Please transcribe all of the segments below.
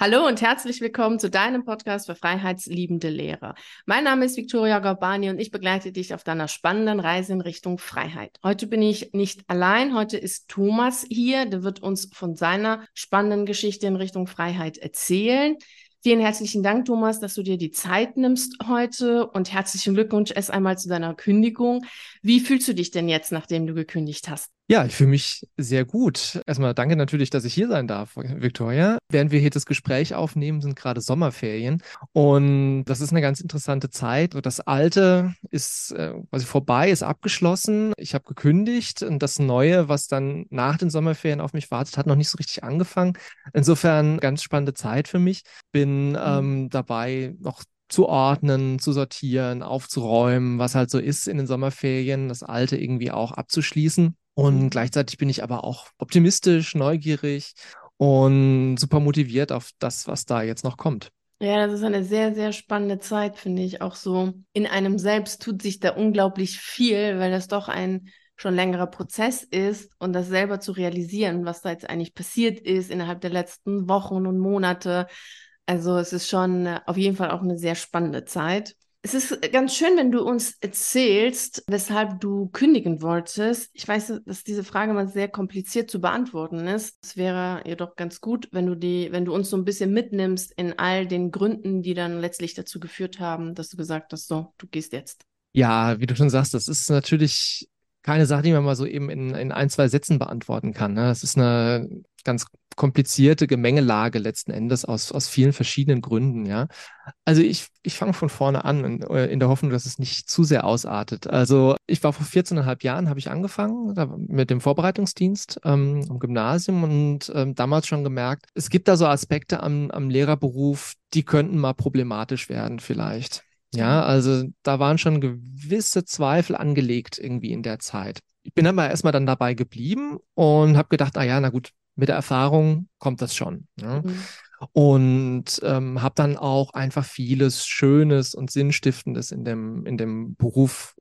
Hallo und herzlich willkommen zu deinem Podcast für freiheitsliebende Lehrer. Mein Name ist Viktoria Gorbani und ich begleite dich auf deiner spannenden Reise in Richtung Freiheit. Heute bin ich nicht allein, heute ist Thomas hier, der wird uns von seiner spannenden Geschichte in Richtung Freiheit erzählen. Vielen herzlichen Dank, Thomas, dass du dir die Zeit nimmst heute und herzlichen Glückwunsch erst einmal zu deiner Kündigung. Wie fühlst du dich denn jetzt, nachdem du gekündigt hast? Ja, ich fühle mich sehr gut. Erstmal danke natürlich, dass ich hier sein darf, Victoria. Während wir hier das Gespräch aufnehmen, sind gerade Sommerferien und das ist eine ganz interessante Zeit. Das Alte ist äh, quasi vorbei, ist abgeschlossen. Ich habe gekündigt und das Neue, was dann nach den Sommerferien auf mich wartet, hat noch nicht so richtig angefangen. Insofern ganz spannende Zeit für mich. Bin mhm. ähm, dabei noch zu ordnen, zu sortieren, aufzuräumen, was halt so ist in den Sommerferien, das Alte irgendwie auch abzuschließen. Und mhm. gleichzeitig bin ich aber auch optimistisch, neugierig und super motiviert auf das, was da jetzt noch kommt. Ja, das ist eine sehr, sehr spannende Zeit, finde ich. Auch so in einem selbst tut sich da unglaublich viel, weil das doch ein schon längerer Prozess ist und das selber zu realisieren, was da jetzt eigentlich passiert ist innerhalb der letzten Wochen und Monate. Also es ist schon auf jeden Fall auch eine sehr spannende Zeit. Es ist ganz schön, wenn du uns erzählst, weshalb du kündigen wolltest. Ich weiß, dass diese Frage mal sehr kompliziert zu beantworten ist. Es wäre jedoch ganz gut, wenn du die, wenn du uns so ein bisschen mitnimmst in all den Gründen, die dann letztlich dazu geführt haben, dass du gesagt hast, so, du gehst jetzt. Ja, wie du schon sagst, das ist natürlich keine Sache, die man mal so eben in, in ein, zwei Sätzen beantworten kann. Ne? Das ist eine ganz komplizierte Gemengelage letzten Endes aus, aus vielen verschiedenen Gründen, ja. Also ich, ich fange von vorne an in, äh, in, der Hoffnung, dass es nicht zu sehr ausartet. Also ich war vor 14,5 Jahren, habe ich angefangen mit dem Vorbereitungsdienst ähm, am Gymnasium und ähm, damals schon gemerkt, es gibt da so Aspekte am, am Lehrerberuf, die könnten mal problematisch werden vielleicht. Ja, also da waren schon gewisse Zweifel angelegt irgendwie in der Zeit. Ich bin aber erstmal dann dabei geblieben und habe gedacht, ah ja, na gut, mit der Erfahrung kommt das schon. Ja? Mhm. Und ähm, habe dann auch einfach vieles Schönes und Sinnstiftendes in dem, in dem Beruf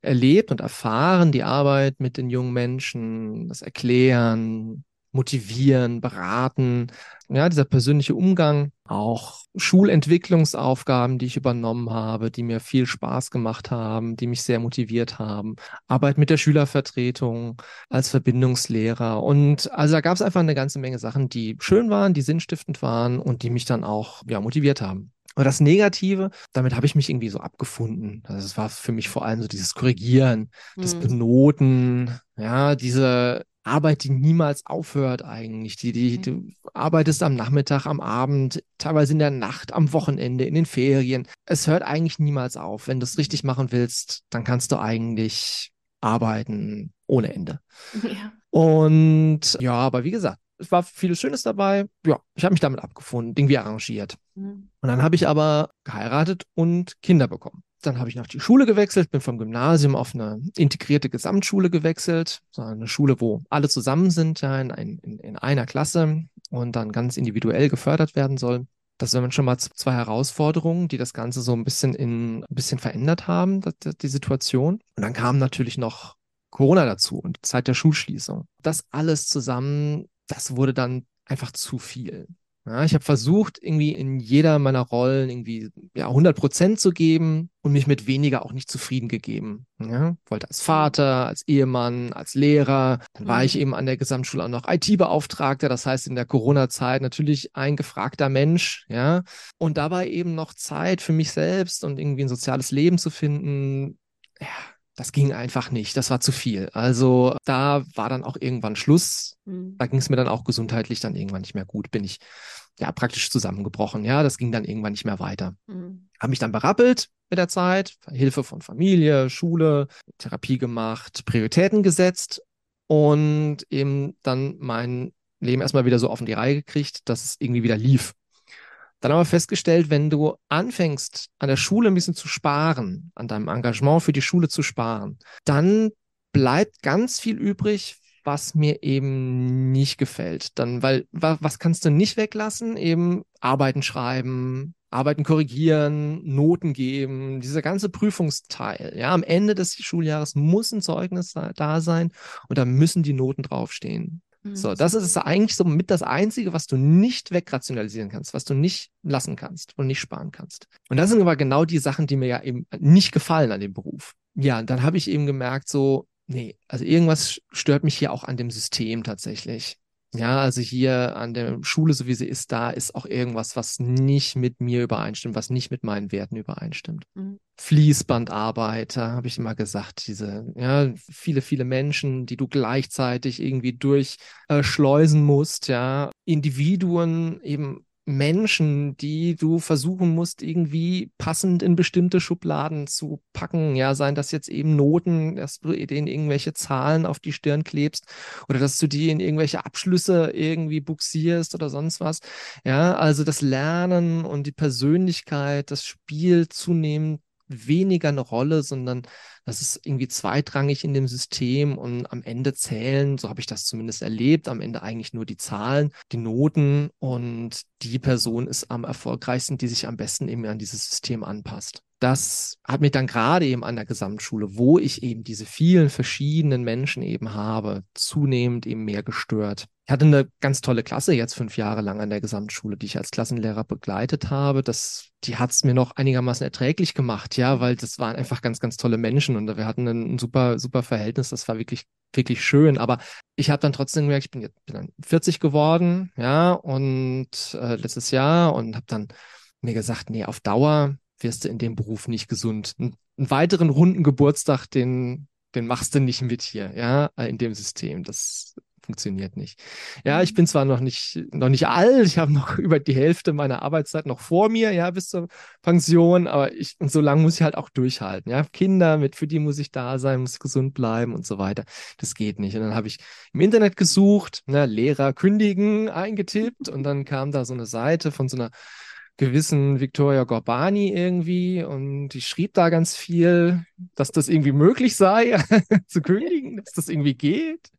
erlebt und erfahren, die Arbeit mit den jungen Menschen, das Erklären, motivieren, beraten. Ja, dieser persönliche Umgang, auch Schulentwicklungsaufgaben, die ich übernommen habe, die mir viel Spaß gemacht haben, die mich sehr motiviert haben. Arbeit mit der Schülervertretung als Verbindungslehrer. Und also da gab es einfach eine ganze Menge Sachen, die schön waren, die sinnstiftend waren und die mich dann auch ja, motiviert haben. Aber das Negative, damit habe ich mich irgendwie so abgefunden. Also es war für mich vor allem so dieses Korrigieren, das mhm. Benoten, ja, diese Arbeit, die niemals aufhört eigentlich. Die, die, du arbeitest am Nachmittag, am Abend, teilweise in der Nacht, am Wochenende, in den Ferien. Es hört eigentlich niemals auf. Wenn du es richtig machen willst, dann kannst du eigentlich arbeiten ohne Ende. Ja. Und ja, aber wie gesagt, es war vieles Schönes dabei. Ja, ich habe mich damit abgefunden, irgendwie arrangiert. Mhm. Und dann habe ich aber geheiratet und Kinder bekommen. Dann habe ich nach die Schule gewechselt, bin vom Gymnasium auf eine integrierte Gesamtschule gewechselt. So eine Schule, wo alle zusammen sind, ja, in, in, in einer Klasse und dann ganz individuell gefördert werden soll. Das sind schon mal zwei Herausforderungen, die das Ganze so ein bisschen in ein bisschen verändert haben, die, die Situation. Und dann kam natürlich noch Corona dazu und Zeit der Schulschließung. Das alles zusammen, das wurde dann einfach zu viel. Ja, ich habe versucht, irgendwie in jeder meiner Rollen irgendwie ja, 100 Prozent zu geben und mich mit weniger auch nicht zufrieden gegeben. Ja, wollte als Vater, als Ehemann, als Lehrer. Dann war ich mhm. eben an der Gesamtschule auch noch IT-Beauftragter. Das heißt, in der Corona-Zeit natürlich ein gefragter Mensch. Ja, und dabei eben noch Zeit für mich selbst und irgendwie ein soziales Leben zu finden. Ja, das ging einfach nicht. Das war zu viel. Also da war dann auch irgendwann Schluss. Mhm. Da ging es mir dann auch gesundheitlich dann irgendwann nicht mehr gut. Bin ich ja praktisch zusammengebrochen. Ja, das ging dann irgendwann nicht mehr weiter. Mhm. Habe mich dann berappelt mit der Zeit, Hilfe von Familie, Schule, Therapie gemacht, Prioritäten gesetzt und eben dann mein Leben erstmal wieder so auf die Reihe gekriegt, dass es irgendwie wieder lief. Dann aber festgestellt, wenn du anfängst, an der Schule ein bisschen zu sparen, an deinem Engagement für die Schule zu sparen, dann bleibt ganz viel übrig, was mir eben nicht gefällt. Dann, weil, was kannst du nicht weglassen? Eben Arbeiten schreiben, Arbeiten korrigieren, Noten geben, dieser ganze Prüfungsteil. Ja, am Ende des Schuljahres muss ein Zeugnis da sein und da müssen die Noten draufstehen. So, das ist eigentlich so mit das Einzige, was du nicht wegrationalisieren kannst, was du nicht lassen kannst und nicht sparen kannst. Und das sind aber genau die Sachen, die mir ja eben nicht gefallen an dem Beruf. Ja, dann habe ich eben gemerkt, so, nee, also irgendwas stört mich hier auch an dem System tatsächlich. Ja, also hier an der Schule, so wie sie ist, da ist auch irgendwas, was nicht mit mir übereinstimmt, was nicht mit meinen Werten übereinstimmt. Mhm. Fließbandarbeiter, habe ich immer gesagt, diese, ja, viele, viele Menschen, die du gleichzeitig irgendwie durchschleusen äh, musst, ja, Individuen eben Menschen, die du versuchen musst, irgendwie passend in bestimmte Schubladen zu packen. Ja, seien das jetzt eben Noten, dass du denen irgendwelche Zahlen auf die Stirn klebst oder dass du die in irgendwelche Abschlüsse irgendwie buxierst oder sonst was. Ja, also das Lernen und die Persönlichkeit, das Spiel zunehmend weniger eine Rolle, sondern das ist irgendwie zweitrangig in dem System und am Ende zählen, so habe ich das zumindest erlebt, am Ende eigentlich nur die Zahlen, die Noten und die Person ist am erfolgreichsten, die sich am besten eben an dieses System anpasst das hat mich dann gerade eben an der Gesamtschule, wo ich eben diese vielen verschiedenen Menschen eben habe, zunehmend eben mehr gestört. Ich hatte eine ganz tolle Klasse jetzt fünf Jahre lang an der Gesamtschule, die ich als Klassenlehrer begleitet habe. Das, die hat es mir noch einigermaßen erträglich gemacht, ja, weil das waren einfach ganz, ganz tolle Menschen und wir hatten ein, super, super Verhältnis. Das war wirklich, wirklich schön. Aber ich habe dann trotzdem gemerkt, ich bin jetzt bin dann 40 geworden, ja, und äh, letztes Jahr und habe dann mir gesagt, nee, auf Dauer wirst du in dem Beruf nicht gesund. Einen, einen weiteren runden Geburtstag, den, den machst du nicht mit hier, ja, in dem System. Das funktioniert nicht. Ja, ich mhm. bin zwar noch nicht, noch nicht alt, ich habe noch über die Hälfte meiner Arbeitszeit noch vor mir, ja, bis zur Pension, aber ich, und so lange muss ich halt auch durchhalten, ja. Kinder, mit, für die muss ich da sein, muss gesund bleiben und so weiter. Das geht nicht. Und dann habe ich im Internet gesucht, ne, Lehrer kündigen eingetippt und dann kam da so eine Seite von so einer gewissen Victoria Gorbani irgendwie und die schrieb da ganz viel, dass das irgendwie möglich sei, zu kündigen, dass das irgendwie geht,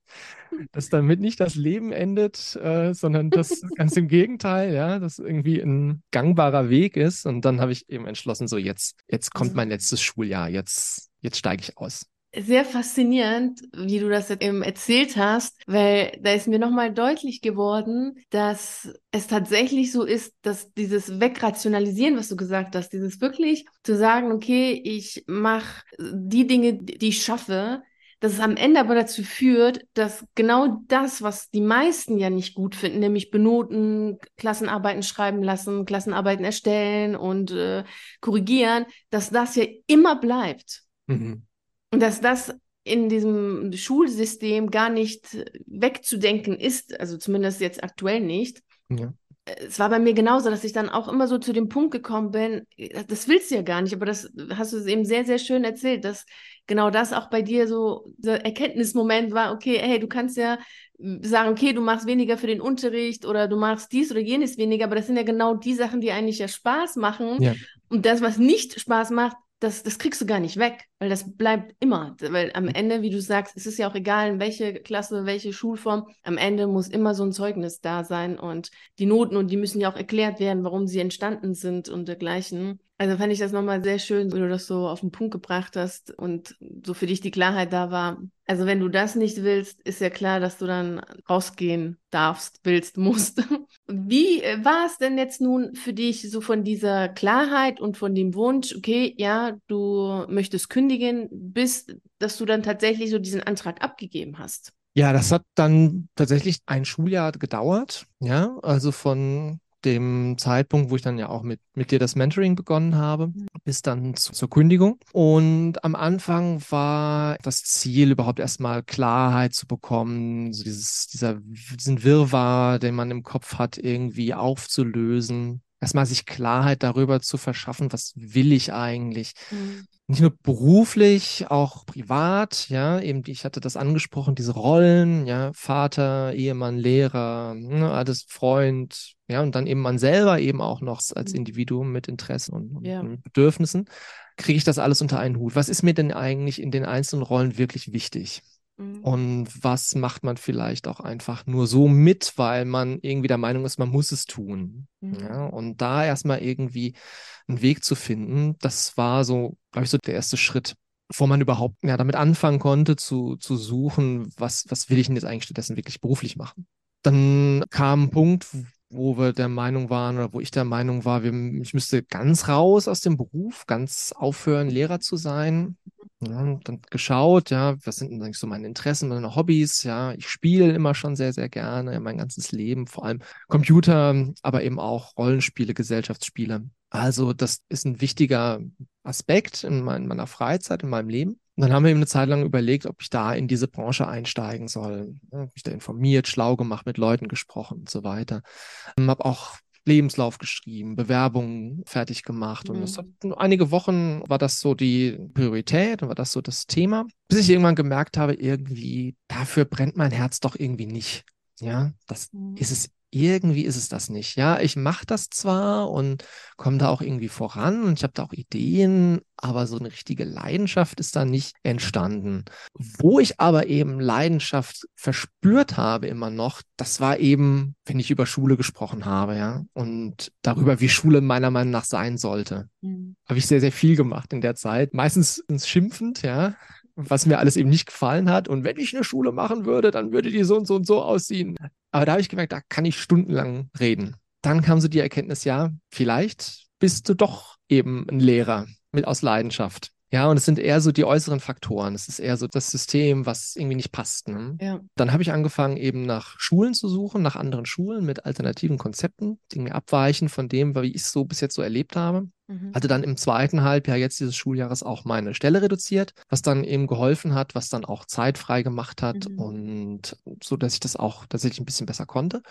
dass damit nicht das Leben endet, äh, sondern das ganz im Gegenteil, ja, dass irgendwie ein gangbarer Weg ist. Und dann habe ich eben entschlossen, so jetzt, jetzt kommt mein letztes Schuljahr, jetzt, jetzt steige ich aus sehr faszinierend, wie du das eben erzählt hast, weil da ist mir nochmal deutlich geworden, dass es tatsächlich so ist, dass dieses Wegrationalisieren, was du gesagt hast, dieses wirklich zu sagen, okay, ich mache die Dinge, die ich schaffe, dass es am Ende aber dazu führt, dass genau das, was die meisten ja nicht gut finden, nämlich benoten, Klassenarbeiten schreiben lassen, Klassenarbeiten erstellen und äh, korrigieren, dass das ja immer bleibt. Mhm. Und dass das in diesem Schulsystem gar nicht wegzudenken ist, also zumindest jetzt aktuell nicht. Ja. Es war bei mir genauso, dass ich dann auch immer so zu dem Punkt gekommen bin, das willst du ja gar nicht, aber das hast du eben sehr, sehr schön erzählt, dass genau das auch bei dir so der Erkenntnismoment war, okay, hey, du kannst ja sagen, okay, du machst weniger für den Unterricht oder du machst dies oder jenes weniger, aber das sind ja genau die Sachen, die eigentlich ja Spaß machen. Ja. Und das, was nicht Spaß macht, das, das kriegst du gar nicht weg, weil das bleibt immer. Weil am Ende, wie du sagst, es ist ja auch egal, in welche Klasse, welche Schulform, am Ende muss immer so ein Zeugnis da sein und die Noten und die müssen ja auch erklärt werden, warum sie entstanden sind und dergleichen. Also fand ich das nochmal sehr schön, wie du das so auf den Punkt gebracht hast und so für dich die Klarheit da war. Also wenn du das nicht willst, ist ja klar, dass du dann rausgehen darfst, willst, musst. Wie äh, war es denn jetzt nun für dich so von dieser Klarheit und von dem Wunsch, okay, ja, du möchtest kündigen, bis dass du dann tatsächlich so diesen Antrag abgegeben hast? Ja, das hat dann tatsächlich ein Schuljahr gedauert. Ja, also von dem Zeitpunkt, wo ich dann ja auch mit, mit dir das Mentoring begonnen habe, mhm. bis dann zu, zur Kündigung. Und am Anfang war das Ziel, überhaupt erstmal Klarheit zu bekommen, so dieses, dieser, diesen Wirrwarr, den man im Kopf hat, irgendwie aufzulösen. Erstmal sich Klarheit darüber zu verschaffen, was will ich eigentlich? Mhm nicht nur beruflich, auch privat, ja, eben, ich hatte das angesprochen, diese Rollen, ja, Vater, Ehemann, Lehrer, ne, alles Freund, ja, und dann eben man selber eben auch noch als mhm. Individuum mit Interessen und, ja. und Bedürfnissen, kriege ich das alles unter einen Hut. Was ist mir denn eigentlich in den einzelnen Rollen wirklich wichtig? Mhm. Und was macht man vielleicht auch einfach nur so mit, weil man irgendwie der Meinung ist, man muss es tun. Mhm. Ja, und da erstmal irgendwie einen Weg zu finden, das war so, glaube ich, so der erste Schritt. bevor man überhaupt ja, damit anfangen konnte, zu, zu suchen, was, was will ich denn jetzt eigentlich stattdessen wirklich beruflich machen. Dann kam ein Punkt, wo wir der Meinung waren oder wo ich der Meinung war, wir, ich müsste ganz raus aus dem Beruf, ganz aufhören, Lehrer zu sein. Ja, dann geschaut, ja, was sind denn eigentlich so meine Interessen, meine Hobbys? Ja, ich spiele immer schon sehr, sehr gerne, mein ganzes Leben, vor allem Computer, aber eben auch Rollenspiele, Gesellschaftsspiele. Also, das ist ein wichtiger Aspekt in, mein, meiner Freizeit, in meinem Leben. Und dann haben wir eben eine Zeit lang überlegt, ob ich da in diese Branche einsteigen soll. Hab mich da informiert, schlau gemacht, mit Leuten gesprochen und so weiter. Ähm, habe auch Lebenslauf geschrieben, Bewerbungen fertig gemacht. Mhm. Und das hat, einige Wochen war das so die Priorität und war das so das Thema, bis ich irgendwann gemerkt habe, irgendwie, dafür brennt mein Herz doch irgendwie nicht. Ja, das mhm. ist es irgendwie ist es das nicht. Ja, ich mache das zwar und komme da auch irgendwie voran und ich habe da auch Ideen, aber so eine richtige Leidenschaft ist da nicht entstanden. Wo ich aber eben Leidenschaft verspürt habe immer noch, das war eben, wenn ich über Schule gesprochen habe, ja, und darüber, wie Schule meiner Meinung nach sein sollte. Mhm. Habe ich sehr, sehr viel gemacht in der Zeit. Meistens schimpfend, ja, was mir alles eben nicht gefallen hat. Und wenn ich eine Schule machen würde, dann würde die so und so und so aussehen. Aber da habe ich gemerkt, da kann ich stundenlang reden. Dann kam so die Erkenntnis, ja, vielleicht bist du doch eben ein Lehrer mit aus Leidenschaft. Ja, und es sind eher so die äußeren Faktoren. Es ist eher so das System, was irgendwie nicht passt. Ne? Ja. Dann habe ich angefangen, eben nach Schulen zu suchen, nach anderen Schulen mit alternativen Konzepten, die mir abweichen von dem, wie ich es so bis jetzt so erlebt habe. Mhm. Hatte dann im zweiten Halbjahr jetzt dieses Schuljahres auch meine Stelle reduziert, was dann eben geholfen hat, was dann auch Zeit frei gemacht hat mhm. und so, dass ich das auch tatsächlich ein bisschen besser konnte.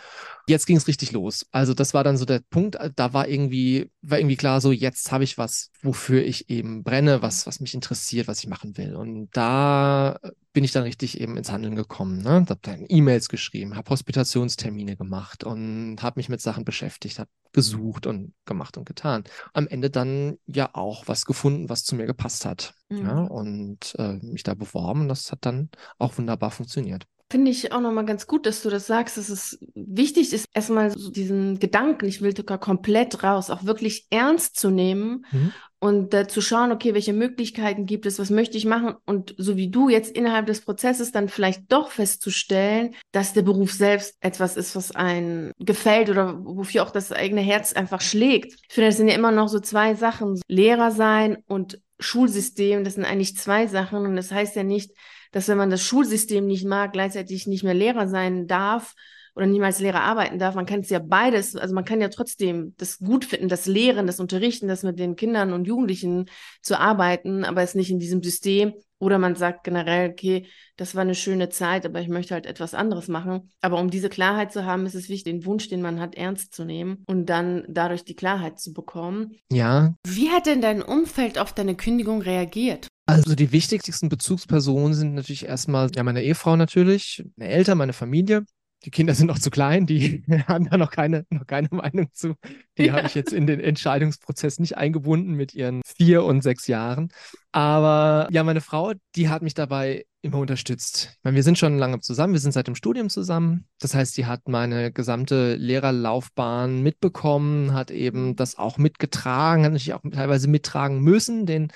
Jetzt ging es richtig los. Also das war dann so der Punkt, äh, da war irgendwie, war irgendwie klar, so jetzt habe ich was, wofür ich eben brenne, was, was mich interessiert, was ich machen will. Und da bin ich dann richtig eben ins Handeln gekommen. Ne? Habe dann E-Mails geschrieben, habe Hospitationstermine gemacht und habe mich mit Sachen beschäftigt, habe gesucht und gemacht und getan. Am Ende dann ja auch was gefunden, was zu mir gepasst hat. Mhm. Ja? Und äh, mich da beworben. Das hat dann auch wunderbar funktioniert. Finde ich auch nochmal ganz gut, dass du das sagst, dass es wichtig ist, erstmal so diesen Gedanken, ich will sogar komplett raus, auch wirklich ernst zu nehmen mhm. und äh, zu schauen, okay, welche Möglichkeiten gibt es, was möchte ich machen und so wie du jetzt innerhalb des Prozesses dann vielleicht doch festzustellen, dass der Beruf selbst etwas ist, was einen gefällt oder wofür auch das eigene Herz einfach schlägt. Ich finde, das sind ja immer noch so zwei Sachen, Lehrer sein und Schulsystem, das sind eigentlich zwei Sachen und das heißt ja nicht, dass wenn man das Schulsystem nicht mag, gleichzeitig nicht mehr Lehrer sein darf oder nicht mehr als Lehrer arbeiten darf. Man kann es ja beides, also man kann ja trotzdem das gut finden, das Lehren, das Unterrichten, das mit den Kindern und Jugendlichen zu arbeiten, aber es nicht in diesem System. Oder man sagt generell, okay, das war eine schöne Zeit, aber ich möchte halt etwas anderes machen. Aber um diese Klarheit zu haben, ist es wichtig, den Wunsch, den man hat, ernst zu nehmen und dann dadurch die Klarheit zu bekommen. Ja. Wie hat denn dein Umfeld auf deine Kündigung reagiert? Also die wichtigsten Bezugspersonen sind natürlich erstmal ja meine Ehefrau natürlich, meine Eltern, meine Familie. Die Kinder sind noch zu klein, die haben da noch keine, noch keine Meinung zu. Die ja. habe ich jetzt in den Entscheidungsprozess nicht eingebunden mit ihren vier und sechs Jahren. Aber ja, meine Frau, die hat mich dabei immer unterstützt. Ich meine, wir sind schon lange zusammen, wir sind seit dem Studium zusammen. Das heißt, sie hat meine gesamte Lehrerlaufbahn mitbekommen, hat eben das auch mitgetragen, hat natürlich auch teilweise mittragen müssen, den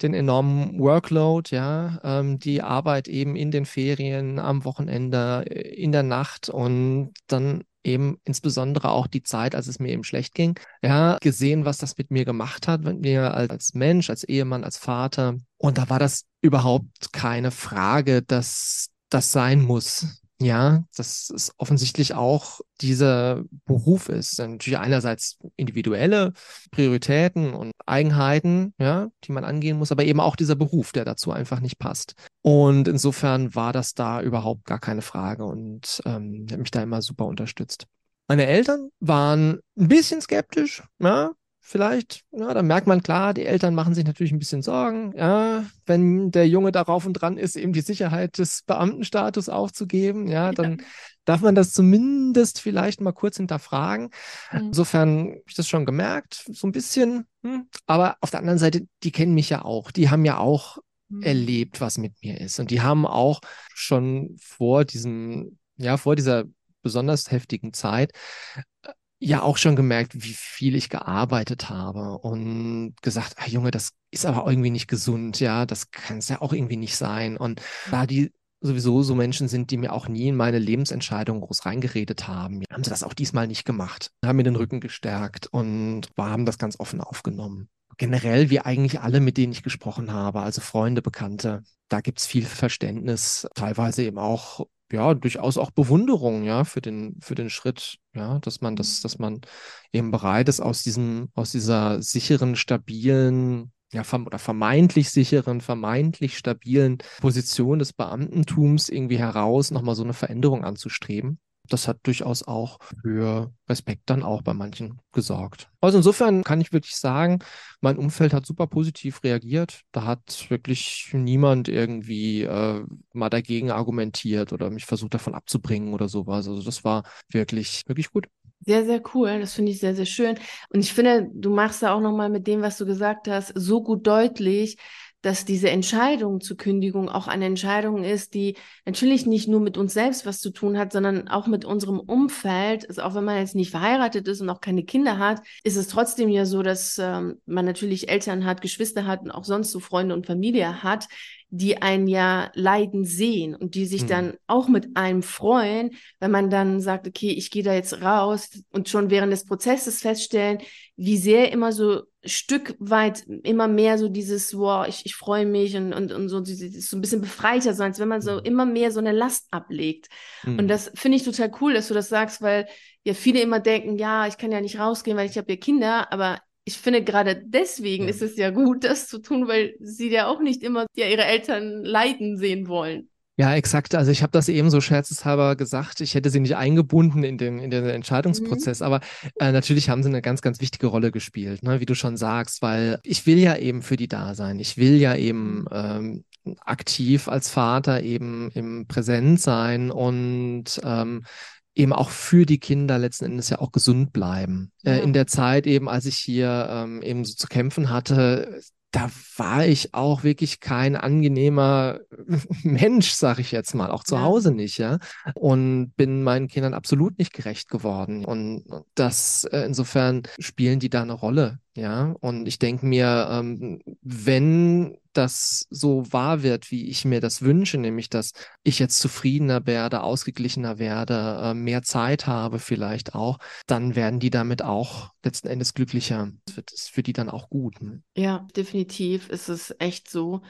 den enormen Workload, ja, ähm, die Arbeit eben in den Ferien, am Wochenende, äh, in der Nacht und dann eben insbesondere auch die Zeit, als es mir eben schlecht ging, ja, gesehen, was das mit mir gemacht hat, mit mir als Mensch, als Ehemann, als Vater. Und da war das überhaupt keine Frage, dass das sein muss ja, dass es offensichtlich auch dieser Beruf ist. Natürlich einerseits individuelle Prioritäten und Eigenheiten, ja, die man angehen muss, aber eben auch dieser Beruf, der dazu einfach nicht passt. Und insofern war das da überhaupt gar keine Frage und ähm, hat mich da immer super unterstützt. Meine Eltern waren ein bisschen skeptisch, ja, vielleicht, ja, da merkt man klar, die Eltern machen sich natürlich ein bisschen Sorgen, ja, wenn der Junge darauf und dran ist, eben die Sicherheit des Beamtenstatus aufzugeben, ja, ja. dann darf man das zumindest vielleicht mal kurz hinterfragen. Mhm. Insofern habe ich das schon gemerkt, so ein bisschen, hm. aber auf der anderen Seite, die kennen mich ja auch, die haben ja auch mhm. erlebt, was mit mir ist und die haben auch schon vor diesem, ja, vor dieser besonders heftigen Zeit ja auch schon gemerkt, wie viel ich gearbeitet habe und gesagt, ah, Junge, das ist aber irgendwie nicht gesund, ja, das kann es ja auch irgendwie nicht sein. Und da die sowieso so Menschen sind, die mir auch nie in meine Lebensentscheidungen groß reingeredet haben, haben sie das auch diesmal nicht gemacht, haben mir den Rücken gestärkt und haben das ganz offen aufgenommen. Generell, wie eigentlich alle, mit denen ich gesprochen habe, also Freunde, Bekannte, da gibt's viel Verständnis, teilweise eben auch ja, durchaus auch Bewunderung, ja, für den, für den Schritt, ja, dass man das, dass man eben bereit ist, aus diesem, aus dieser sicheren, stabilen, ja, oder vermeintlich sicheren, vermeintlich stabilen Position des Beamtentums irgendwie heraus nochmal so eine Veränderung anzustreben das hat durchaus auch für Respekt dann auch bei manchen gesorgt. Also insofern kann ich wirklich sagen, mein Umfeld hat super positiv reagiert. Da hat wirklich niemand irgendwie äh, mal dagegen argumentiert oder mich versucht davon abzubringen oder sowas. Also das war wirklich, wirklich gut. Sehr, sehr cool. Das finde ich sehr, sehr schön. Und ich finde, du machst da auch nochmal mit dem, was du gesagt hast, so gut deutlich, dass diese Entscheidung zur Kündigung auch eine Entscheidung ist, die natürlich nicht nur mit uns selbst was zu tun hat, sondern auch mit unserem Umfeld. Also auch wenn man jetzt nicht verheiratet ist und auch keine Kinder hat, ist es trotzdem ja so, dass ähm, man natürlich Eltern hat, Geschwister hat und auch sonst so Freunde und Familie hat, die ein ja leiden sehen und die sich mhm. dann auch mit einem freuen, wenn man dann sagt, okay, ich gehe da jetzt raus und schon während des Prozesses feststellen, wie sehr immer so Stück weit immer mehr so dieses, wow, ich, ich freue mich und, und, und so, so ein bisschen befreiter sein, als wenn man so mhm. immer mehr so eine Last ablegt. Mhm. Und das finde ich total cool, dass du das sagst, weil ja viele immer denken, ja, ich kann ja nicht rausgehen, weil ich habe ja Kinder, aber ich finde gerade deswegen ja. ist es ja gut, das zu tun, weil sie ja auch nicht immer ja, ihre Eltern leiden sehen wollen. Ja, exakt. Also ich habe das eben so scherzeshalber gesagt, ich hätte sie nicht eingebunden in den, in den Entscheidungsprozess, mhm. aber äh, natürlich haben sie eine ganz, ganz wichtige Rolle gespielt, ne? wie du schon sagst, weil ich will ja eben für die da sein. Ich will ja eben ähm, aktiv als Vater eben im Präsent sein und ähm, eben auch für die Kinder letzten Endes ja auch gesund bleiben. Äh, ja. Äh, in der Zeit eben, als ich hier ähm, eben so zu kämpfen hatte, da war ich auch wirklich kein angenehmer Mensch, sag ich jetzt mal, auch zu ja. Hause nicht, ja. Und bin meinen Kindern absolut nicht gerecht geworden. Und das, äh, insofern spielen die da eine Rolle, ja. Und ich denke mir, ähm, wenn das so wahr wird, wie ich mir das wünsche, nämlich dass ich jetzt zufriedener werde, ausgeglichener werde, äh, mehr Zeit habe vielleicht auch, dann werden die damit auch letzten Endes glücklicher. Das wird es für die dann auch gut. Ne? Ja, definitiv ist es echt so.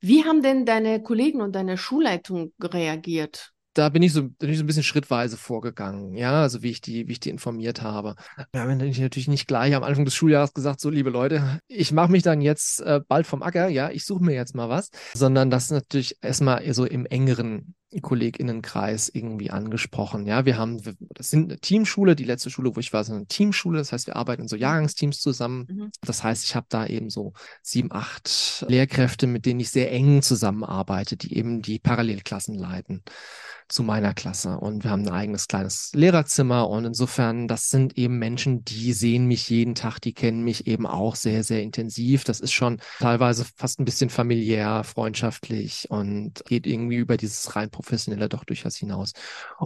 Wie haben denn deine Kollegen und deine Schulleitung reagiert? Da bin ich so, bin ich so ein bisschen schrittweise vorgegangen, ja, also wie ich die, wie ich die informiert habe. Wir haben natürlich nicht gleich am Anfang des Schuljahres gesagt, so liebe Leute, ich mache mich dann jetzt äh, bald vom Acker, ja, ich suche mir jetzt mal was, sondern das natürlich erstmal so im engeren KollegInnenkreis irgendwie angesprochen. Ja, wir haben, das sind eine Teamschule, die letzte Schule, wo ich war, ist eine Teamschule. Das heißt, wir arbeiten in so mhm. Jahrgangsteams zusammen. Mhm. Das heißt, ich habe da eben so sieben, acht Lehrkräfte, mit denen ich sehr eng zusammenarbeite, die eben die Parallelklassen leiten zu meiner Klasse. Und wir haben ein eigenes kleines Lehrerzimmer. Und insofern, das sind eben Menschen, die sehen mich jeden Tag, die kennen mich eben auch sehr, sehr intensiv. Das ist schon teilweise fast ein bisschen familiär, freundschaftlich und geht irgendwie über dieses rein professionelle doch durchaus hinaus.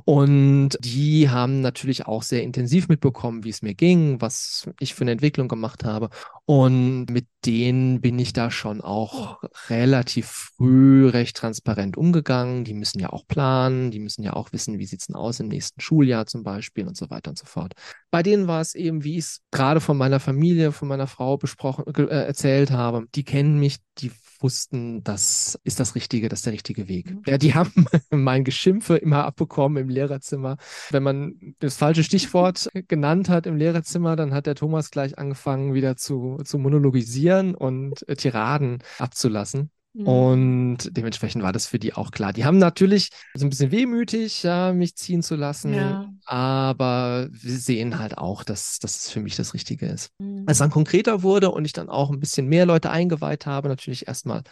Und die haben natürlich auch sehr intensiv mitbekommen, wie es mir ging, was ich für eine Entwicklung gemacht habe. Und mit denen bin ich da schon auch relativ früh recht transparent umgegangen. Die müssen ja auch planen, die müssen ja auch wissen, wie sieht's denn aus im nächsten Schuljahr zum Beispiel und so weiter und so fort. Bei denen war es eben, wie ich es gerade von meiner Familie, von meiner Frau besprochen, äh, erzählt habe. Die kennen mich, die wussten, das ist das Richtige, das ist der richtige Weg. Mhm. Ja, die haben mein Geschimpfe immer abbekommen im Lehrerzimmer. Wenn man das falsche Stichwort genannt hat im Lehrerzimmer, dann hat der Thomas gleich angefangen, wieder zu, zu monologisieren und äh, Tiraden abzulassen. Mhm. Und dementsprechend war das für die auch klar. Die haben natürlich so ein bisschen wehmütig, ja, mich ziehen zu lassen, ja. Aber wir sehen halt auch, dass, dass es für mich das Richtige ist. Mhm. Als es dann konkreter wurde und ich dann auch ein bisschen mehr Leute eingeweiht habe, natürlich erstmal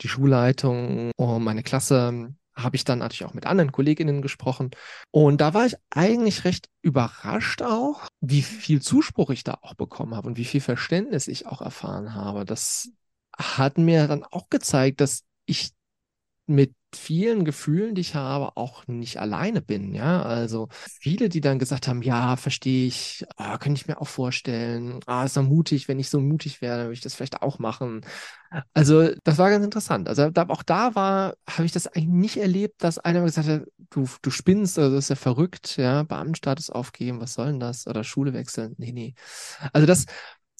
die Schulleitung und meine Klasse, habe ich dann natürlich auch mit anderen Kolleginnen gesprochen. Und da war ich eigentlich recht überrascht auch, wie viel Zuspruch ich da auch bekommen habe und wie viel Verständnis ich auch erfahren habe. Das hat mir dann auch gezeigt, dass ich mit vielen Gefühlen, die ich habe, auch nicht alleine bin. Ja, also viele, die dann gesagt haben, ja, verstehe ich, ah, könnte ich mir auch vorstellen, ah, ist doch mutig, wenn ich so mutig wäre, würde ich das vielleicht auch machen. Also das war ganz interessant. Also da, auch da war, habe ich das eigentlich nicht erlebt, dass einer gesagt hat, du, du spinnst, also das ist ja verrückt, ja, Beamtenstatus aufgeben, was soll denn das? Oder Schule wechseln. Nee, nee. Also das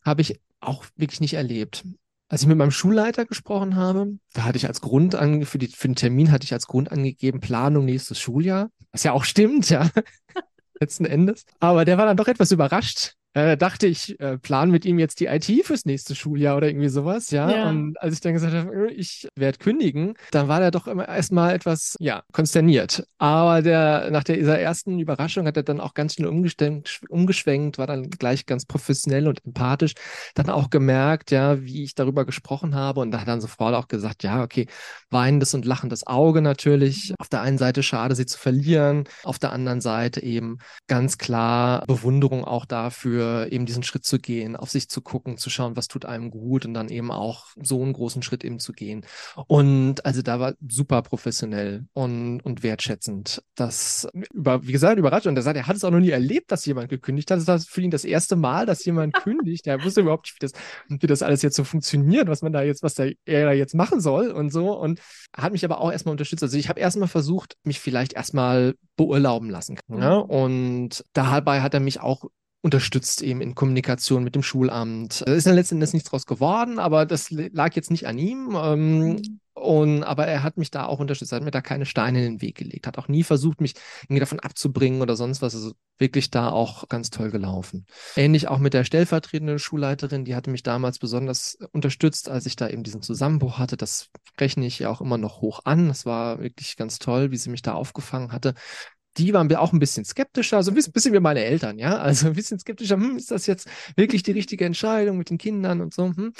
habe ich auch wirklich nicht erlebt. Als ich mit meinem Schulleiter gesprochen habe, da hatte ich als Grund an, für, die, für den Termin hatte ich als Grund angegeben, Planung nächstes Schuljahr. Was ja auch stimmt, ja. Letzten Endes. Aber der war dann doch etwas überrascht, äh, dachte ich, äh, plan mit ihm jetzt die IT fürs nächste Schuljahr oder irgendwie sowas, ja? ja. Und als ich dann gesagt habe, äh, ich werde kündigen, dann war er doch immer erstmal etwas, ja, konsterniert. Aber der, nach der, dieser ersten Überraschung hat er dann auch ganz schnell umgeschwenkt, war dann gleich ganz professionell und empathisch, dann auch gemerkt, ja, wie ich darüber gesprochen habe und da hat dann sofort auch gesagt, ja, okay, weinendes und lachendes Auge natürlich. Auf der einen Seite schade, sie zu verlieren, auf der anderen Seite eben ganz klar Bewunderung auch dafür, für eben diesen Schritt zu gehen, auf sich zu gucken, zu schauen, was tut einem gut und dann eben auch so einen großen Schritt eben zu gehen. Und also da war super professionell und, und wertschätzend. Das über, wie gesagt, überrascht. Und er sagt, er hat es auch noch nie erlebt, dass jemand gekündigt hat. Das ist für ihn das erste Mal, dass jemand kündigt. Er wusste überhaupt nicht, wie das, wie das alles jetzt so funktioniert, was man da jetzt, was der, er da jetzt machen soll und so. Und hat mich aber auch erstmal unterstützt. Also ich habe erstmal versucht, mich vielleicht erstmal beurlauben lassen. Ja? Mhm. Und dabei hat er mich auch unterstützt eben in Kommunikation mit dem Schulamt. Da ist dann letzten Endes nichts draus geworden, aber das lag jetzt nicht an ihm. Ähm. Und, aber er hat mich da auch unterstützt, er hat mir da keine Steine in den Weg gelegt, hat auch nie versucht, mich irgendwie davon abzubringen oder sonst was. Also wirklich da auch ganz toll gelaufen. Ähnlich auch mit der stellvertretenden Schulleiterin, die hatte mich damals besonders unterstützt, als ich da eben diesen Zusammenbruch hatte. Das rechne ich ja auch immer noch hoch an. Das war wirklich ganz toll, wie sie mich da aufgefangen hatte die waren auch ein bisschen skeptischer, so ein bisschen wie meine Eltern, ja, also ein bisschen skeptischer, hm, ist das jetzt wirklich die richtige Entscheidung mit den Kindern und so, hm.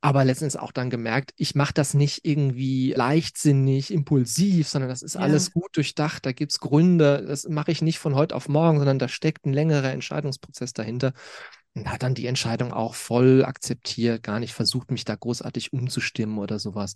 aber letztens auch dann gemerkt, ich mache das nicht irgendwie leichtsinnig, impulsiv, sondern das ist ja. alles gut durchdacht, da gibt es Gründe, das mache ich nicht von heute auf morgen, sondern da steckt ein längerer Entscheidungsprozess dahinter und hat dann die Entscheidung auch voll akzeptiert, gar nicht versucht, mich da großartig umzustimmen oder sowas.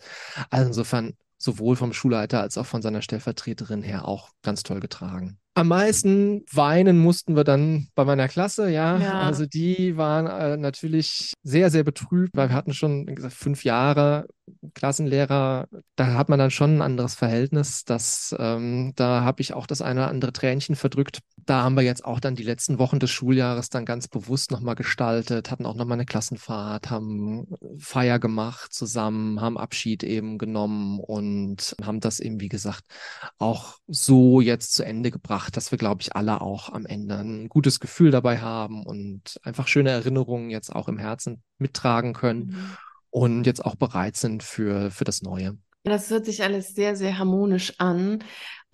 Also insofern sowohl vom Schulleiter als auch von seiner Stellvertreterin her auch ganz toll getragen. Am meisten weinen mussten wir dann bei meiner Klasse, ja. ja. Also die waren äh, natürlich sehr, sehr betrübt, weil wir hatten schon gesagt, fünf Jahre Klassenlehrer. Da hat man dann schon ein anderes Verhältnis. Das, ähm, da habe ich auch das eine oder andere Tränchen verdrückt. Da haben wir jetzt auch dann die letzten Wochen des Schuljahres dann ganz bewusst nochmal gestaltet, hatten auch nochmal eine Klassenfahrt, haben Feier gemacht zusammen, haben Abschied eben genommen und haben das eben, wie gesagt, auch so jetzt zu Ende gebracht dass wir, glaube ich, alle auch am Ende ein gutes Gefühl dabei haben und einfach schöne Erinnerungen jetzt auch im Herzen mittragen können mhm. und jetzt auch bereit sind für, für das Neue. Das hört sich alles sehr, sehr harmonisch an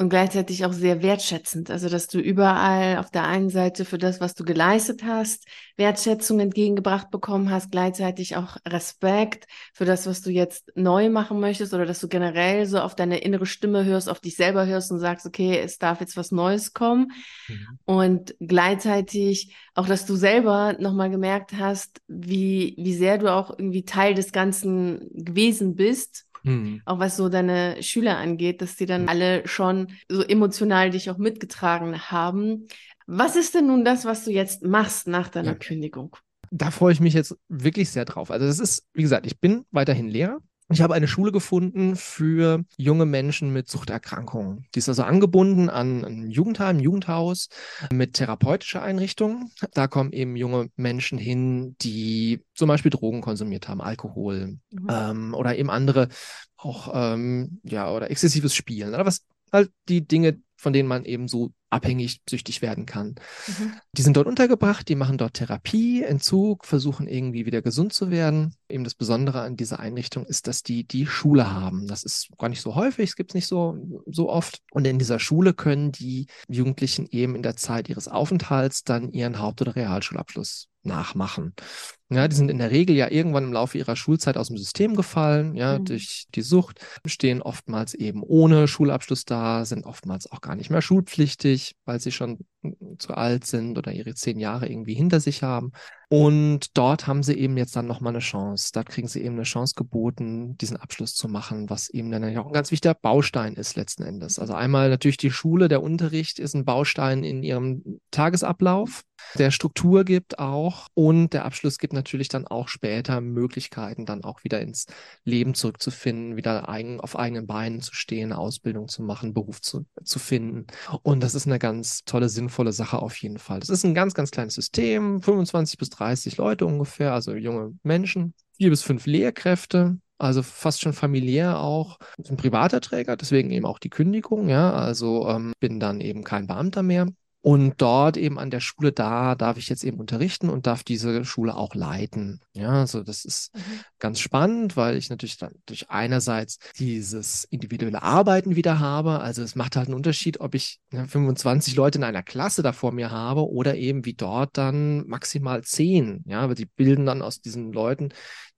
und gleichzeitig auch sehr wertschätzend. Also, dass du überall auf der einen Seite für das, was du geleistet hast, Wertschätzung entgegengebracht bekommen hast, gleichzeitig auch Respekt für das, was du jetzt neu machen möchtest oder dass du generell so auf deine innere Stimme hörst, auf dich selber hörst und sagst, okay, es darf jetzt was Neues kommen. Mhm. Und gleichzeitig auch, dass du selber nochmal gemerkt hast, wie, wie sehr du auch irgendwie Teil des Ganzen gewesen bist Mhm. Auch was so deine Schüler angeht, dass die dann alle schon so emotional dich auch mitgetragen haben. Was ist denn nun das, was du jetzt machst nach deiner ja. Kündigung? Da freue ich mich jetzt wirklich sehr drauf. Also das ist, wie gesagt, ich bin weiterhin Lehrer. Ich habe eine Schule gefunden für junge Menschen mit Suchterkrankungen. Die ist also angebunden an ein Jugendheim, ein Jugendhaus mit therapeutischer Einrichtung. Da kommen eben junge Menschen hin, die zum Beispiel Drogen konsumiert haben, Alkohol mhm. ähm, oder eben andere auch ähm, ja oder exzessives Spielen oder was halt die Dinge, von denen man eben so abhängig, süchtig werden kann. Mhm. Die sind dort untergebracht, die machen dort Therapie, Entzug, versuchen irgendwie wieder gesund zu werden. Eben das Besondere an dieser Einrichtung ist, dass die die Schule haben. Das ist gar nicht so häufig, es gibt es nicht so, so oft. Und in dieser Schule können die Jugendlichen eben in der Zeit ihres Aufenthalts dann ihren Haupt- oder Realschulabschluss nachmachen. Ja, die sind in der Regel ja irgendwann im Laufe ihrer Schulzeit aus dem System gefallen, ja, mhm. durch die Sucht, stehen oftmals eben ohne Schulabschluss da, sind oftmals auch gar nicht mehr schulpflichtig, weil sie schon zu alt sind oder ihre zehn Jahre irgendwie hinter sich haben. Und dort haben sie eben jetzt dann nochmal eine Chance. Da kriegen sie eben eine Chance geboten, diesen Abschluss zu machen, was eben dann auch ein ganz wichtiger Baustein ist letzten Endes. Also einmal natürlich die Schule, der Unterricht ist ein Baustein in ihrem Tagesablauf, der Struktur gibt auch und der Abschluss gibt natürlich dann auch später Möglichkeiten, dann auch wieder ins Leben zurückzufinden, wieder eigen, auf eigenen Beinen zu stehen, Ausbildung zu machen, Beruf zu, zu finden. Und das ist eine ganz tolle, sinnvolle Sache auf jeden Fall. Das ist ein ganz, ganz kleines System, 25 bis 30 Leute ungefähr, also junge Menschen, vier bis fünf Lehrkräfte, also fast schon familiär auch. Ist ein privater Träger, deswegen eben auch die Kündigung, ja. Also ähm, bin dann eben kein Beamter mehr. Und dort eben an der Schule, da darf ich jetzt eben unterrichten und darf diese Schule auch leiten. Ja, also das ist mhm. ganz spannend, weil ich natürlich dann durch einerseits dieses individuelle Arbeiten wieder habe. Also es macht halt einen Unterschied, ob ich ja, 25 Leute in einer Klasse da vor mir habe oder eben wie dort dann maximal 10. Ja, weil die bilden dann aus diesen Leuten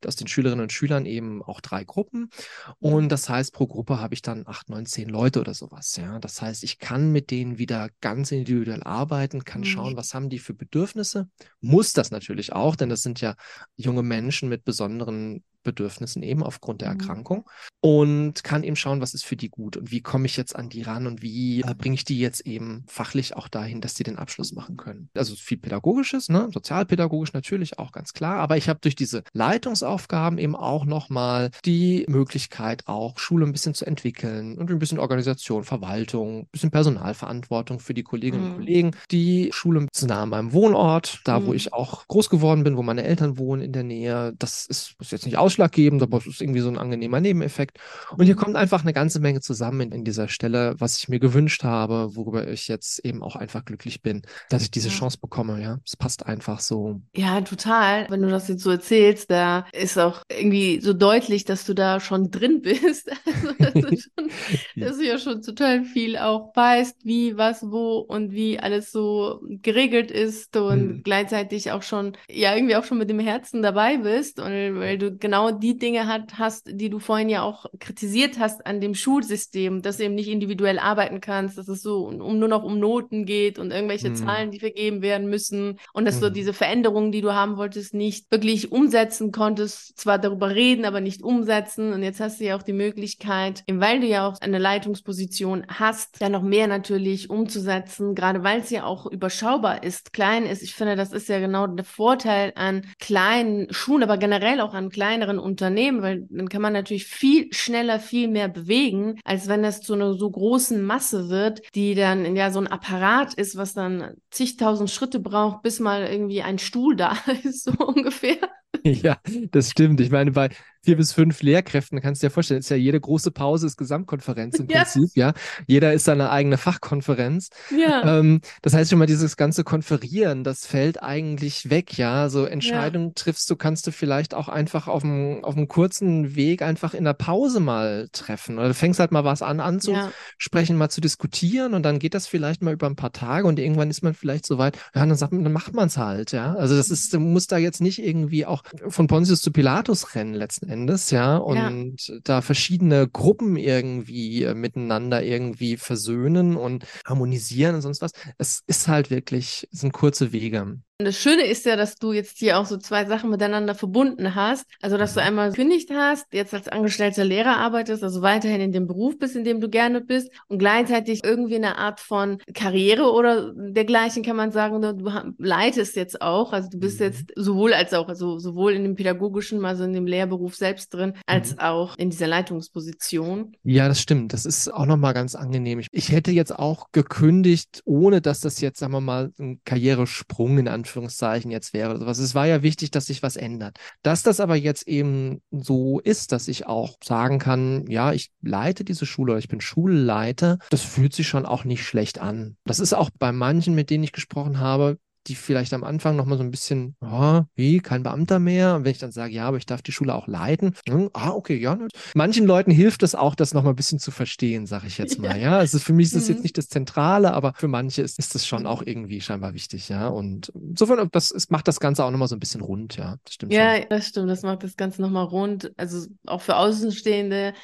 aus den Schülerinnen und Schülern eben auch drei Gruppen. Und das heißt, pro Gruppe habe ich dann acht, neun, zehn Leute oder sowas. Ja, das heißt, ich kann mit denen wieder ganz individuell arbeiten, kann mhm. schauen, was haben die für Bedürfnisse. Muss das natürlich auch, denn das sind ja junge Menschen mit besonderen Bedürfnissen eben aufgrund der mhm. Erkrankung und kann eben schauen, was ist für die gut und wie komme ich jetzt an die ran und wie äh, bringe ich die jetzt eben fachlich auch dahin, dass die den Abschluss machen können. Also viel Pädagogisches, ne? sozialpädagogisch natürlich auch ganz klar, aber ich habe durch diese Leitungsaufgaben eben auch nochmal die Möglichkeit, auch Schule ein bisschen zu entwickeln und ein bisschen Organisation, Verwaltung, ein bisschen Personalverantwortung für die Kolleginnen mhm. und Kollegen. Die Schule ist nah an meinem Wohnort, da mhm. wo ich auch groß geworden bin, wo meine Eltern wohnen in der Nähe. Das ist, ist jetzt nicht aus ausschlaggebend, aber es ist irgendwie so ein angenehmer Nebeneffekt. Und hier kommt einfach eine ganze Menge zusammen in, in dieser Stelle, was ich mir gewünscht habe, worüber ich jetzt eben auch einfach glücklich bin, dass ich diese ja. Chance bekomme. Ja, es passt einfach so. Ja, total. Wenn du das jetzt so erzählst, da ist auch irgendwie so deutlich, dass du da schon drin bist. Also, dass, du schon, dass du ja schon total viel auch weißt, wie, was, wo und wie alles so geregelt ist und hm. gleichzeitig auch schon, ja, irgendwie auch schon mit dem Herzen dabei bist und weil du genau genau die Dinge hat, hast, die du vorhin ja auch kritisiert hast an dem Schulsystem, dass du eben nicht individuell arbeiten kannst, dass es so um, nur noch um Noten geht und irgendwelche mhm. Zahlen, die vergeben werden müssen und dass mhm. du diese Veränderungen, die du haben wolltest, nicht wirklich umsetzen konntest, zwar darüber reden, aber nicht umsetzen und jetzt hast du ja auch die Möglichkeit, weil du ja auch eine Leitungsposition hast, da noch mehr natürlich umzusetzen, gerade weil es ja auch überschaubar ist, klein ist. Ich finde, das ist ja genau der Vorteil an kleinen Schulen, aber generell auch an kleineren kleineren Unternehmen, weil dann kann man natürlich viel schneller, viel mehr bewegen, als wenn das zu einer so großen Masse wird, die dann ja so ein Apparat ist, was dann zigtausend Schritte braucht, bis mal irgendwie ein Stuhl da ist, so ungefähr. Ja, das stimmt. Ich meine, bei vier bis fünf Lehrkräften, kannst du dir vorstellen, ist ja jede große Pause ist Gesamtkonferenz im ja. Prinzip, ja. Jeder ist seine eigene Fachkonferenz. Ja. Ähm, das heißt schon mal, dieses ganze Konferieren, das fällt eigentlich weg, ja. So Entscheidungen ja. triffst du, kannst du vielleicht auch einfach auf einem, auf kurzen Weg einfach in der Pause mal treffen. Oder du fängst halt mal was an anzusprechen, ja. mal zu diskutieren und dann geht das vielleicht mal über ein paar Tage und irgendwann ist man vielleicht so weit, ja, dann, sagt man, dann macht man es halt, ja. Also das ist, du musst da jetzt nicht irgendwie auch von Pontius zu Pilatus rennen letzten Endes, ja, und ja. da verschiedene Gruppen irgendwie äh, miteinander irgendwie versöhnen und harmonisieren und sonst was. Es ist halt wirklich, es sind kurze Wege. Und das Schöne ist ja, dass du jetzt hier auch so zwei Sachen miteinander verbunden hast. Also, dass du mhm. einmal gekündigt hast, jetzt als angestellter Lehrer arbeitest, also weiterhin in dem Beruf bist, in dem du gerne bist und gleichzeitig irgendwie eine Art von Karriere oder dergleichen kann man sagen, du leitest jetzt auch. Also, du bist mhm. jetzt sowohl als auch, also sowohl in dem pädagogischen, also in dem Lehrberuf selbst drin, als mhm. auch in dieser Leitungsposition. Ja, das stimmt. Das ist auch nochmal ganz angenehm. Ich hätte jetzt auch gekündigt, ohne dass das jetzt, sagen wir mal, ein Karrieresprung in Anführungszeichen Anführungszeichen jetzt wäre sowas. Es war ja wichtig, dass sich was ändert. Dass das aber jetzt eben so ist, dass ich auch sagen kann, ja, ich leite diese Schule ich bin Schulleiter, das fühlt sich schon auch nicht schlecht an. Das ist auch bei manchen, mit denen ich gesprochen habe, die vielleicht am Anfang noch mal so ein bisschen, oh, wie, kein Beamter mehr. Und wenn ich dann sage, ja, aber ich darf die Schule auch leiten, hm, ah, okay, ja. Ne. Manchen Leuten hilft es auch, das noch mal ein bisschen zu verstehen, sage ich jetzt mal. Ja, also für mich ist das mhm. jetzt nicht das Zentrale, aber für manche ist, ist das schon auch irgendwie scheinbar wichtig, ja. Und insofern, das es macht das Ganze auch noch mal so ein bisschen rund, ja. Das stimmt. Ja, schon. das stimmt. Das macht das Ganze noch mal rund. Also auch für Außenstehende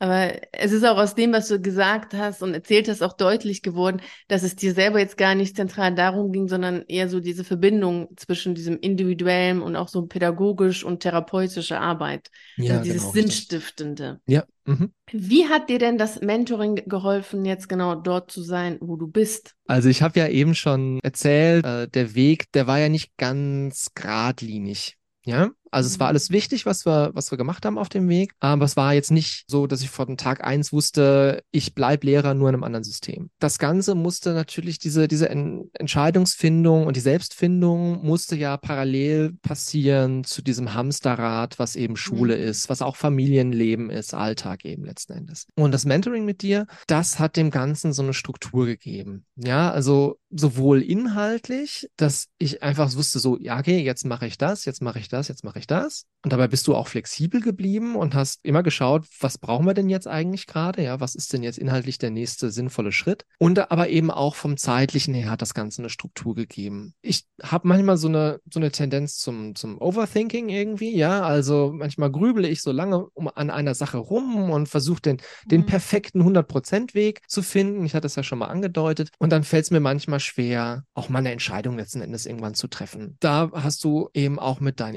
Aber es ist auch aus dem, was du gesagt hast und erzählt hast, auch deutlich geworden, dass es dir selber jetzt gar nicht zentral darum ging, sondern eher so diese Verbindung zwischen diesem individuellen und auch so pädagogisch und therapeutische Arbeit. Ja, also dieses genau, Sinnstiftende. Ja. Mhm. Wie hat dir denn das Mentoring geholfen, jetzt genau dort zu sein, wo du bist? Also ich habe ja eben schon erzählt, äh, der Weg, der war ja nicht ganz geradlinig. Ja, also es war mhm. alles wichtig, was wir, was wir gemacht haben auf dem Weg, aber es war jetzt nicht so, dass ich von Tag eins wusste, ich bleibe Lehrer nur in einem anderen System. Das Ganze musste natürlich, diese, diese en Entscheidungsfindung und die Selbstfindung musste ja parallel passieren zu diesem Hamsterrad, was eben Schule mhm. ist, was auch Familienleben ist, Alltag eben letzten Endes. Und das Mentoring mit dir, das hat dem Ganzen so eine Struktur gegeben. Ja, also sowohl inhaltlich, dass ich einfach wusste, so, ja, okay, jetzt mache ich das, jetzt mache ich das, jetzt mache ich das. Und dabei bist du auch flexibel geblieben und hast immer geschaut, was brauchen wir denn jetzt eigentlich gerade? Ja, was ist denn jetzt inhaltlich der nächste sinnvolle Schritt? Und aber eben auch vom zeitlichen her hat das Ganze eine Struktur gegeben. Ich habe manchmal so eine, so eine Tendenz zum, zum Overthinking irgendwie, ja. Also manchmal grübele ich so lange um, an einer Sache rum und versuche den, den mhm. perfekten 100%-Weg zu finden. Ich hatte es ja schon mal angedeutet. Und dann fällt es mir manchmal schwer, auch mal eine Entscheidung letzten Endes irgendwann zu treffen. Da hast du eben auch mit deinen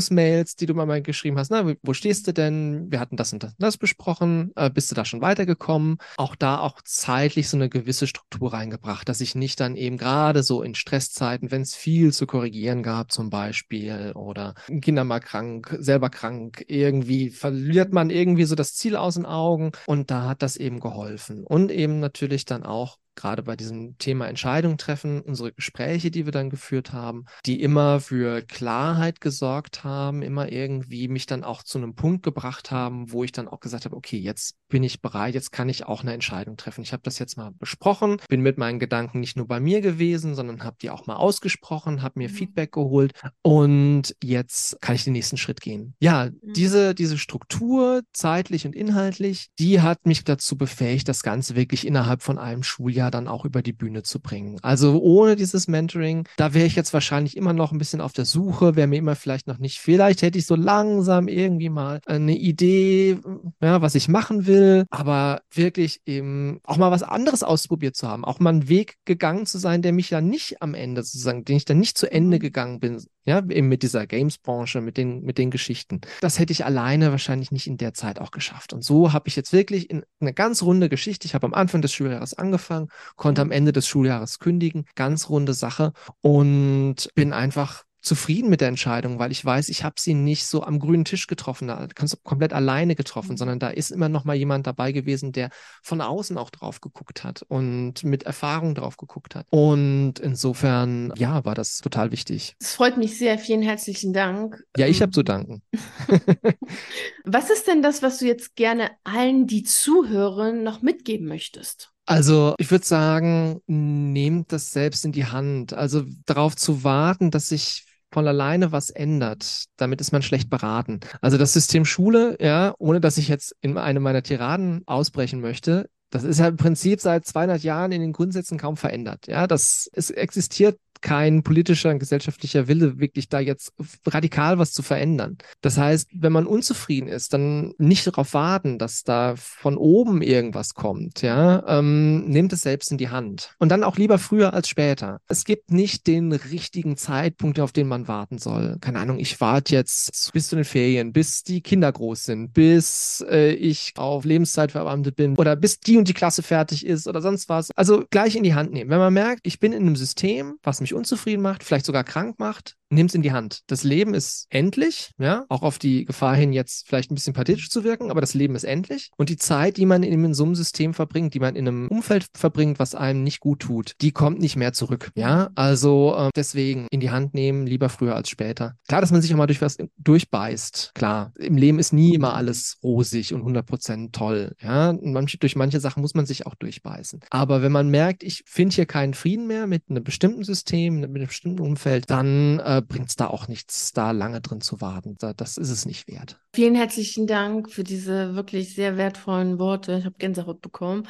Erinnerungsmails, die du mal geschrieben hast, na, wo stehst du denn? Wir hatten das und das, das besprochen. Äh, bist du da schon weitergekommen? Auch da auch zeitlich so eine gewisse Struktur reingebracht, dass ich nicht dann eben gerade so in Stresszeiten, wenn es viel zu korrigieren gab zum Beispiel oder Kinder mal krank, selber krank, irgendwie verliert man irgendwie so das Ziel aus den Augen und da hat das eben geholfen. Und eben natürlich dann auch gerade bei diesem Thema Entscheidung treffen, unsere Gespräche, die wir dann geführt haben, die immer für Klarheit gesorgt haben, immer irgendwie mich dann auch zu einem Punkt gebracht haben, wo ich dann auch gesagt habe, okay, jetzt bin ich bereit, jetzt kann ich auch eine Entscheidung treffen. Ich habe das jetzt mal besprochen, bin mit meinen Gedanken nicht nur bei mir gewesen, sondern habe die auch mal ausgesprochen, habe mir mhm. Feedback geholt und jetzt kann ich den nächsten Schritt gehen. Ja, mhm. diese, diese Struktur, zeitlich und inhaltlich, die hat mich dazu befähigt, das Ganze wirklich innerhalb von einem Schuljahr dann auch über die Bühne zu bringen. Also ohne dieses Mentoring, da wäre ich jetzt wahrscheinlich immer noch ein bisschen auf der Suche, wäre mir immer vielleicht noch nicht, vielleicht hätte ich so langsam irgendwie mal eine Idee, ja, was ich machen will, aber wirklich eben auch mal was anderes ausprobiert zu haben, auch mal einen Weg gegangen zu sein, der mich ja nicht am Ende sozusagen, den ich dann nicht zu Ende mhm. gegangen bin, ja, eben mit dieser Games-Branche, mit den, mit den Geschichten. Das hätte ich alleine wahrscheinlich nicht in der Zeit auch geschafft. Und so habe ich jetzt wirklich in eine ganz runde Geschichte. Ich habe am Anfang des Schuljahres angefangen, konnte am Ende des Schuljahres kündigen. Ganz runde Sache und bin einfach zufrieden mit der Entscheidung, weil ich weiß, ich habe sie nicht so am grünen Tisch getroffen, komplett alleine getroffen, mhm. sondern da ist immer noch mal jemand dabei gewesen, der von außen auch drauf geguckt hat und mit Erfahrung drauf geguckt hat. Und insofern, ja, war das total wichtig. Es freut mich sehr. Vielen herzlichen Dank. Ja, ich habe zu ähm, danken. was ist denn das, was du jetzt gerne allen, die zuhören, noch mitgeben möchtest? Also ich würde sagen, nehmt das selbst in die Hand. Also darauf zu warten, dass sich von alleine was ändert, damit ist man schlecht beraten. Also das System Schule, ja, ohne dass ich jetzt in eine meiner Tiraden ausbrechen möchte, das ist ja im Prinzip seit 200 Jahren in den Grundsätzen kaum verändert. Ja, das es existiert kein politischer und gesellschaftlicher Wille, wirklich da jetzt radikal was zu verändern. Das heißt, wenn man unzufrieden ist, dann nicht darauf warten, dass da von oben irgendwas kommt, ja, ähm, nehmt es selbst in die Hand. Und dann auch lieber früher als später. Es gibt nicht den richtigen Zeitpunkt, auf den man warten soll. Keine Ahnung, ich warte jetzt bis zu den Ferien, bis die Kinder groß sind, bis äh, ich auf Lebenszeit verbeamtet bin oder bis die und die Klasse fertig ist oder sonst was. Also gleich in die Hand nehmen. Wenn man merkt, ich bin in einem System, was mich mich unzufrieden macht, vielleicht sogar krank macht, nimm's in die Hand. Das Leben ist endlich, ja, auch auf die Gefahr hin, jetzt vielleicht ein bisschen pathetisch zu wirken, aber das Leben ist endlich. Und die Zeit, die man in so einem System verbringt, die man in einem Umfeld verbringt, was einem nicht gut tut, die kommt nicht mehr zurück. Ja, also äh, deswegen in die Hand nehmen, lieber früher als später. Klar, dass man sich auch mal durch was durchbeißt. Klar, im Leben ist nie immer alles rosig und 100% toll. Ja, manche, durch manche Sachen muss man sich auch durchbeißen. Aber wenn man merkt, ich finde hier keinen Frieden mehr mit einem bestimmten System, mit einem bestimmten Umfeld, dann äh, bringt es da auch nichts, da lange drin zu warten. Das ist es nicht wert. Vielen herzlichen Dank für diese wirklich sehr wertvollen Worte. Ich habe Gänsehaut bekommen.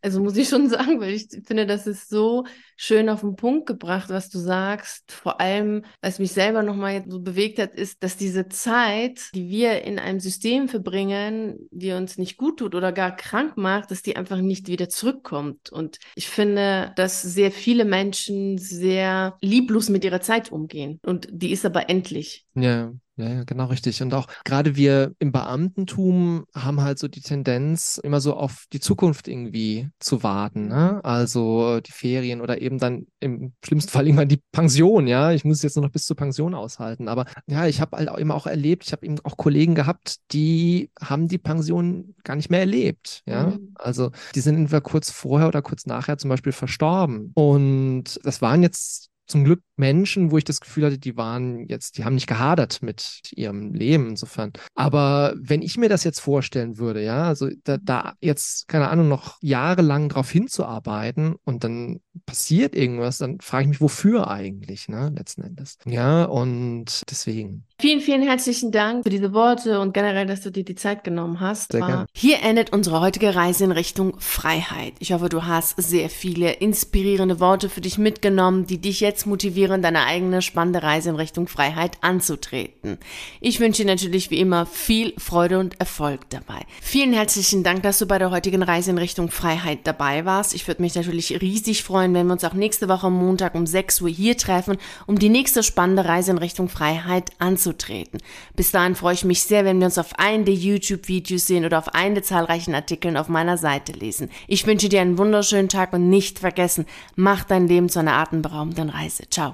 Also muss ich schon sagen, weil ich finde, das ist so schön auf den Punkt gebracht, was du sagst. Vor allem, was mich selber nochmal so bewegt hat, ist, dass diese Zeit, die wir in einem System verbringen, die uns nicht gut tut oder gar krank macht, dass die einfach nicht wieder zurückkommt. Und ich finde, dass sehr viele Menschen sehr lieblos mit ihrer Zeit umgehen. Und die ist aber endlich. Ja. Ja, ja, genau richtig. Und auch gerade wir im Beamtentum haben halt so die Tendenz, immer so auf die Zukunft irgendwie zu warten. Ne? Also die Ferien oder eben dann im schlimmsten Fall irgendwann die Pension, ja. Ich muss es jetzt nur noch bis zur Pension aushalten. Aber ja, ich habe halt auch immer auch erlebt, ich habe eben auch Kollegen gehabt, die haben die Pension gar nicht mehr erlebt. Ja. Mhm. Also die sind entweder kurz vorher oder kurz nachher zum Beispiel verstorben. Und das waren jetzt zum Glück Menschen, wo ich das Gefühl hatte, die waren jetzt, die haben nicht gehadert mit ihrem Leben insofern. Aber wenn ich mir das jetzt vorstellen würde, ja, also da, da jetzt, keine Ahnung, noch jahrelang drauf hinzuarbeiten und dann passiert irgendwas, dann frage ich mich, wofür eigentlich, ne, letzten Endes. Ja, und deswegen. Vielen, vielen herzlichen Dank für diese Worte und generell, dass du dir die Zeit genommen hast. Sehr gerne. Hier endet unsere heutige Reise in Richtung Freiheit. Ich hoffe, du hast sehr viele inspirierende Worte für dich mitgenommen, die dich jetzt motivieren, deine eigene spannende Reise in Richtung Freiheit anzutreten. Ich wünsche dir natürlich wie immer viel Freude und Erfolg dabei. Vielen herzlichen Dank, dass du bei der heutigen Reise in Richtung Freiheit dabei warst. Ich würde mich natürlich riesig freuen, wenn wir uns auch nächste Woche am Montag um 6 Uhr hier treffen, um die nächste spannende Reise in Richtung Freiheit anzutreten. Bis dahin freue ich mich sehr, wenn wir uns auf einen der YouTube-Videos sehen oder auf einen der zahlreichen Artikeln auf meiner Seite lesen. Ich wünsche dir einen wunderschönen Tag und nicht vergessen, mach dein Leben zu einer atemberaubenden Reise. Ciao.